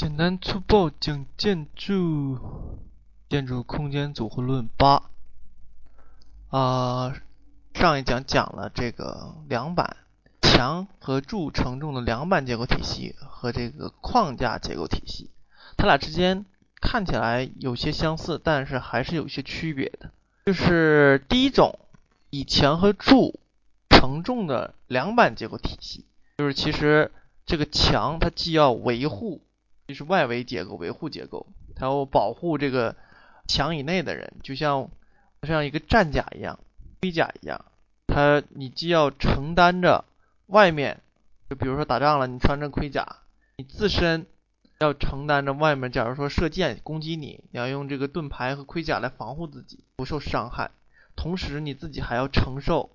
简单粗暴讲建筑，建筑空间组合论八。啊，上一讲讲了这个梁板、墙和柱承重的梁板结构体系和这个框架结构体系，它俩之间看起来有些相似，但是还是有些区别的。就是第一种，以墙和柱承重的梁板结构体系，就是其实这个墙它既要维护。就是外围结构、维护结构，它要保护这个墙以内的人，就像像一个战甲一样、盔甲一样，它你既要承担着外面，就比如说打仗了，你穿着盔甲，你自身要承担着外面，假如说射箭攻击你，你要用这个盾牌和盔甲来防护自己不受伤害，同时你自己还要承受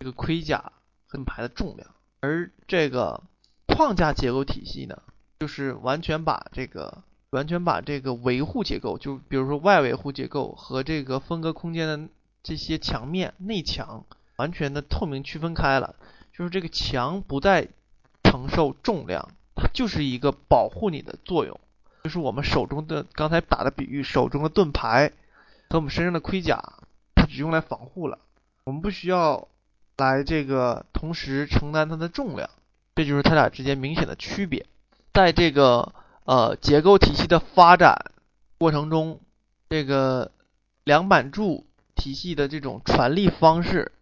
这个盔甲盾牌的重量，而这个框架结构体系呢？就是完全把这个完全把这个维护结构，就比如说外维护结构和这个分隔空间的这些墙面内墙完全的透明区分开了。就是这个墙不再承受重量，它就是一个保护你的作用。就是我们手中的刚才打的比喻，手中的盾牌和我们身上的盔甲，它只用来防护了。我们不需要来这个同时承担它的重量，这就是它俩之间明显的区别。在这个呃结构体系的发展过程中，这个梁板柱体系的这种传力方式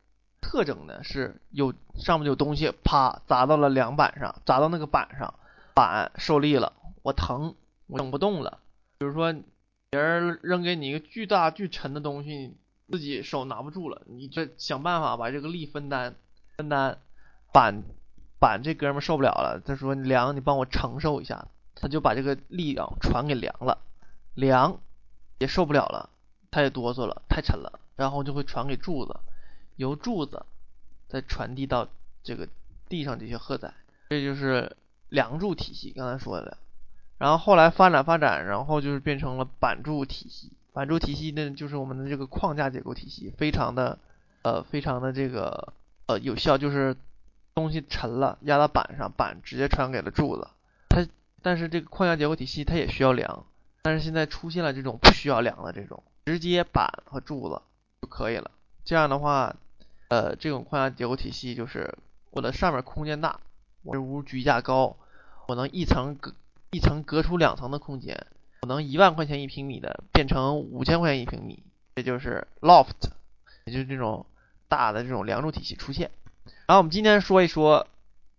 特征呢，是有上面有东西啪砸到了梁板上，砸到那个板上，板受力了，我疼，我整不动了。比如说别人扔给你一个巨大巨沉的东西，自己手拿不住了，你这想办法把这个力分担，分担板。板这哥们受不了了，他说梁你帮我承受一下，他就把这个力量传给梁了，梁也受不了了，他也哆嗦了，太沉了，然后就会传给柱子，由柱子再传递到这个地上这些荷载，这就是梁柱体系，刚才说的，然后后来发展发展，然后就是变成了板柱体系，板柱体系呢就是我们的这个框架结构体系，非常的呃非常的这个呃有效，就是。东西沉了，压到板上，板直接传给了柱子。它，但是这个框架结构体系它也需要梁，但是现在出现了这种不需要梁的这种，直接板和柱子就可以了。这样的话，呃，这种框架结构体系就是我的上面空间大，我这屋举架高，我能一层隔一层隔出两层的空间，我能一万块钱一平米的变成五千块钱一平米，这就是 loft，也就是这种大的这种梁柱体系出现。然后我们今天说一说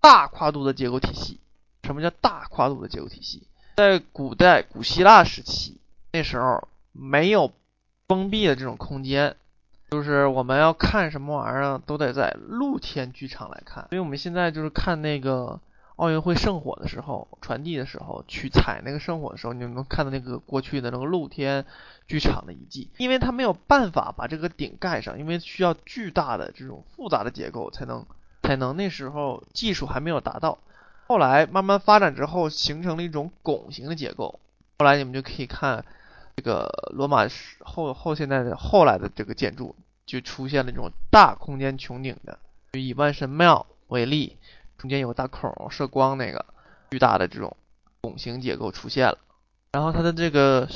大跨度的结构体系。什么叫大跨度的结构体系？在古代古希腊时期，那时候没有封闭的这种空间，就是我们要看什么玩意儿都得在露天剧场来看。因为我们现在就是看那个奥运会圣火的时候，传递的时候，去踩那个圣火的时候，你就能看到那个过去的那个露天剧场的遗迹。因为它没有办法把这个顶盖上，因为需要巨大的这种复杂的结构才能。才能那时候技术还没有达到，后来慢慢发展之后形成了一种拱形的结构。后来你们就可以看这个罗马后后现代的后来的这个建筑就出现了这种大空间穹顶的，就以万神庙为例，中间有个大孔射光那个巨大的这种拱形结构出现了。然后它的这个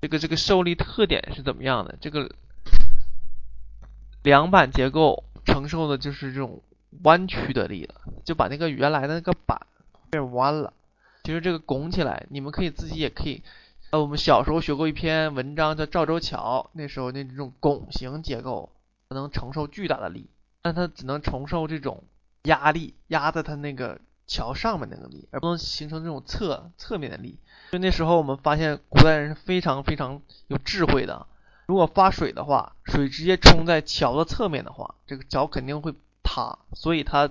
这个这个受力特点是怎么样的？这个梁板结构承受的就是这种。弯曲的力了，就把那个原来的那个板变弯了。其实这个拱起来，你们可以自己也可以。呃，我们小时候学过一篇文章叫《赵州桥》，那时候那种拱形结构能承受巨大的力，但它只能承受这种压力，压在它那个桥上面那个力，而不能形成这种侧侧面的力。所以那时候我们发现古代人是非常非常有智慧的。如果发水的话，水直接冲在桥的侧面的话，这个桥肯定会。塌，所以它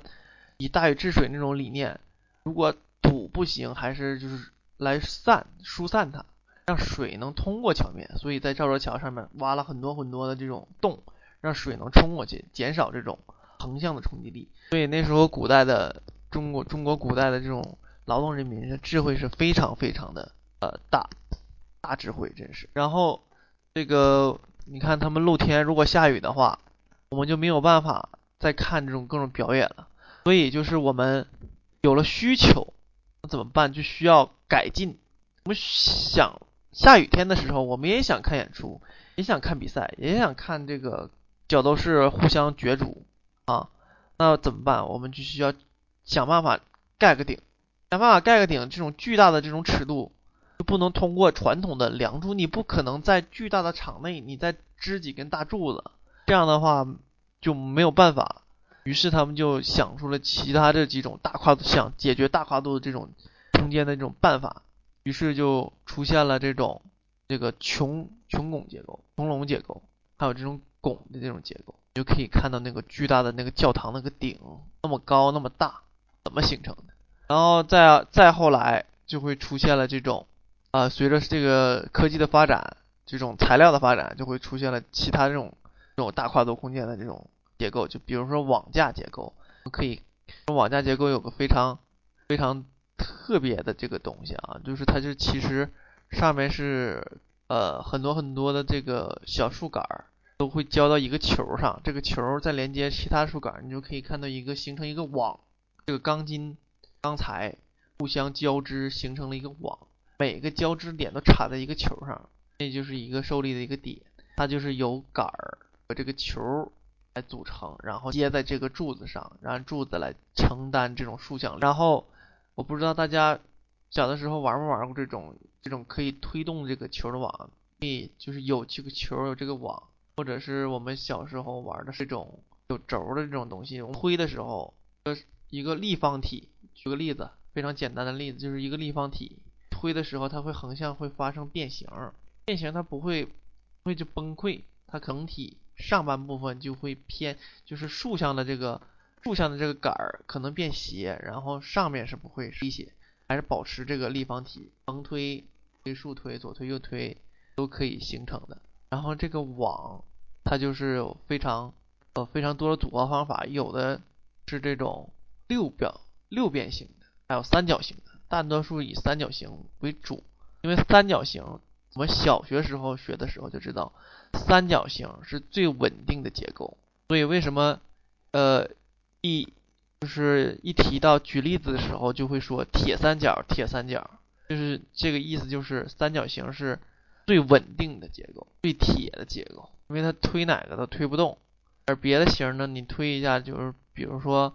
以大禹治水那种理念，如果堵不行，还是就是来散疏散它，让水能通过桥面。所以在赵州桥上面挖了很多很多的这种洞，让水能冲过去，减少这种横向的冲击力。所以那时候古代的中国，中国古代的这种劳动人民的智慧是非常非常的呃大，大智慧真是。然后这个你看他们露天，如果下雨的话，我们就没有办法。再看这种各种表演了，所以就是我们有了需求，那怎么办？就需要改进我们想下雨天的时候，我们也想看演出，也想看比赛，也想看这个角斗士互相角逐啊。那怎么办？我们就需要想办法盖个顶，想办法盖个顶。这种巨大的这种尺度，就不能通过传统的梁柱，你不可能在巨大的场内，你再支几根大柱子，这样的话就没有办法。于是他们就想出了其他这几种大跨度，想解决大跨度的这种空间的这种办法。于是就出现了这种这个穹穹拱结构、穹隆结构，还有这种拱的这种结构。就可以看到那个巨大的那个教堂那个顶那么高那么大，怎么形成的？然后再再后来就会出现了这种啊，随着这个科技的发展，这种材料的发展，就会出现了其他这种这种大跨度空间的这种结构。就比如说网架结构，可以网架结构有个非常非常特别的这个东西啊，就是它就其实上面是呃很多很多的这个小树杆儿。都会交到一个球上，这个球再连接其他树杆，你就可以看到一个形成一个网，这个钢筋钢材互相交织形成了一个网，每个交织点都插在一个球上，这就是一个受力的一个点，它就是由杆儿和这个球来组成，然后接在这个柱子上，让柱子来承担这种竖向力。然后我不知道大家小的时候玩没玩过这种这种可以推动这个球的网，可以就是有这个球有这个网。或者是我们小时候玩的这种有轴的这种东西，我们推的时候，呃，一个立方体，举个例子，非常简单的例子，就是一个立方体推的时候，它会横向会发生变形，变形它不会会就崩溃，它整体上半部分就会偏，就是竖向的这个竖向的这个杆儿可能变斜，然后上面是不会倾斜，还是保持这个立方体，横推、推竖推、左推右推都可以形成的。然后这个网，它就是有非常呃非常多的组合方法，有的是这种六表六边形的，还有三角形的，大多数以三角形为主，因为三角形我们小学时候学的时候就知道，三角形是最稳定的结构，所以为什么呃一就是一提到举例子的时候就会说铁三角铁三角，就是这个意思，就是三角形是。最稳定的结构，最铁的结构，因为它推哪个都推不动，而别的形呢，你推一下就是，比如说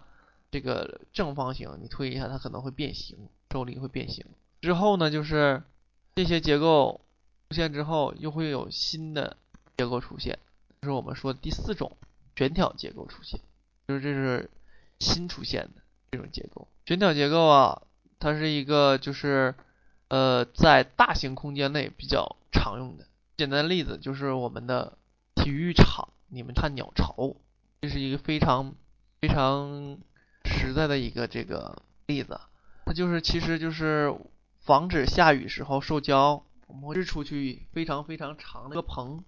这个正方形，你推一下它可能会变形，受力会变形。之后呢，就是这些结构出现之后，又会有新的结构出现，就是我们说第四种悬挑结构出现，就是这是新出现的这种结构。悬挑结构啊，它是一个就是。呃，在大型空间内比较常用的简单的例子就是我们的体育场，你们看鸟巢，这是一个非常非常实在的一个这个例子。它就是其实就是防止下雨时候受浇，我们会支出去非常非常长的一个棚。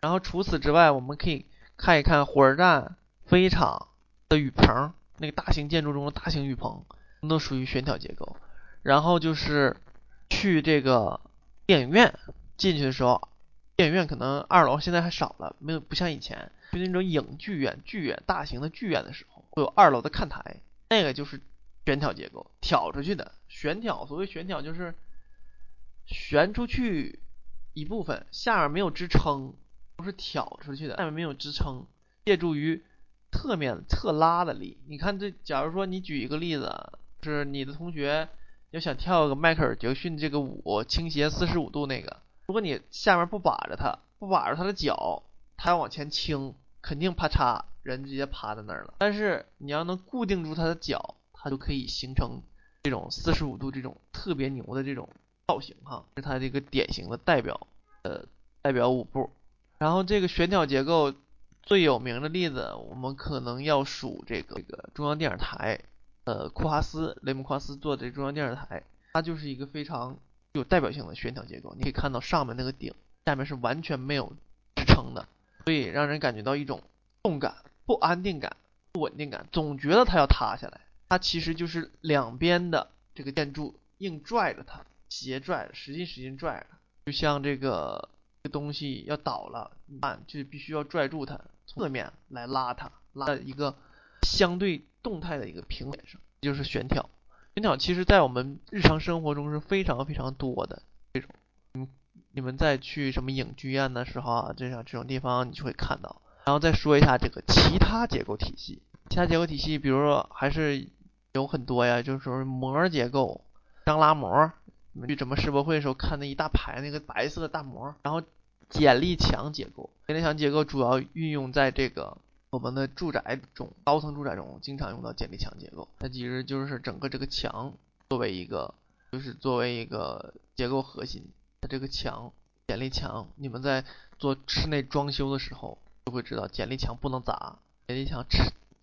然后除此之外，我们可以看一看火车站、飞机场的雨棚，那个大型建筑中的大型雨棚，都属于悬挑结构。然后就是。去这个电影院进去的时候，电影院可能二楼现在还少了，没有不像以前，就那种影剧院、剧院、大型的剧院的时候，会有二楼的看台，那个就是悬挑结构，挑出去的悬挑。所谓悬挑就是悬出去一部分，下面没有支撑，都是挑出去的，下面没有支撑，借助于侧面侧拉的力。你看这，假如说你举一个例子，是你的同学。要想跳个迈克尔·杰克逊这个舞，倾斜四十五度那个，如果你下面不把着他，不把着他的脚，他要往前倾，肯定啪嚓，人直接趴在那儿了。但是你要能固定住他的脚，他就可以形成这种四十五度这种特别牛的这种造型哈，是他这个典型的代表呃代表舞步。然后这个悬挑结构最有名的例子，我们可能要数这个这个中央电视台。呃，库哈斯雷姆库哈斯做的中央电视台，它就是一个非常有代表性的悬挑结构。你可以看到上面那个顶，下面是完全没有支撑的，所以让人感觉到一种动感、不安定感、不稳定感，总觉得它要塌下来。它其实就是两边的这个建筑硬拽着它，斜拽，使劲使劲拽着，就像这个东西要倒了，按就必须要拽住它，侧面来拉它，拉一个相对。动态的一个平面上，就是悬挑。悬挑其实在我们日常生活中是非常非常多的这种，嗯，你们在去什么影剧院的时候啊，这样这种地方你就会看到。然后再说一下这个其他结构体系，其他结构体系，比如说还是有很多呀，就是说膜结构、张拉膜，去什么世博会的时候看那一大排那个白色的大膜，然后剪力墙结构，剪力墙结构主要运用在这个。我们的住宅中，高层住宅中经常用到剪力墙结构，它其实就是整个这个墙作为一个，就是作为一个结构核心。它这个墙，剪力墙，你们在做室内装修的时候就会知道，剪力墙不能砸，剪力墙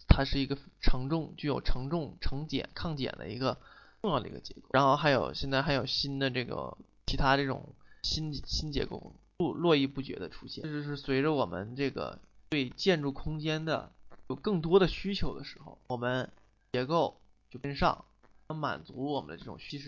它是一个承重、具有承重、承剪、抗剪的一个重要的一个结构。然后还有现在还有新的这个其他这种新新结构络络绎不绝的出现，这就是随着我们这个。对建筑空间的有更多的需求的时候，我们结构就跟上，满足我们的这种需求。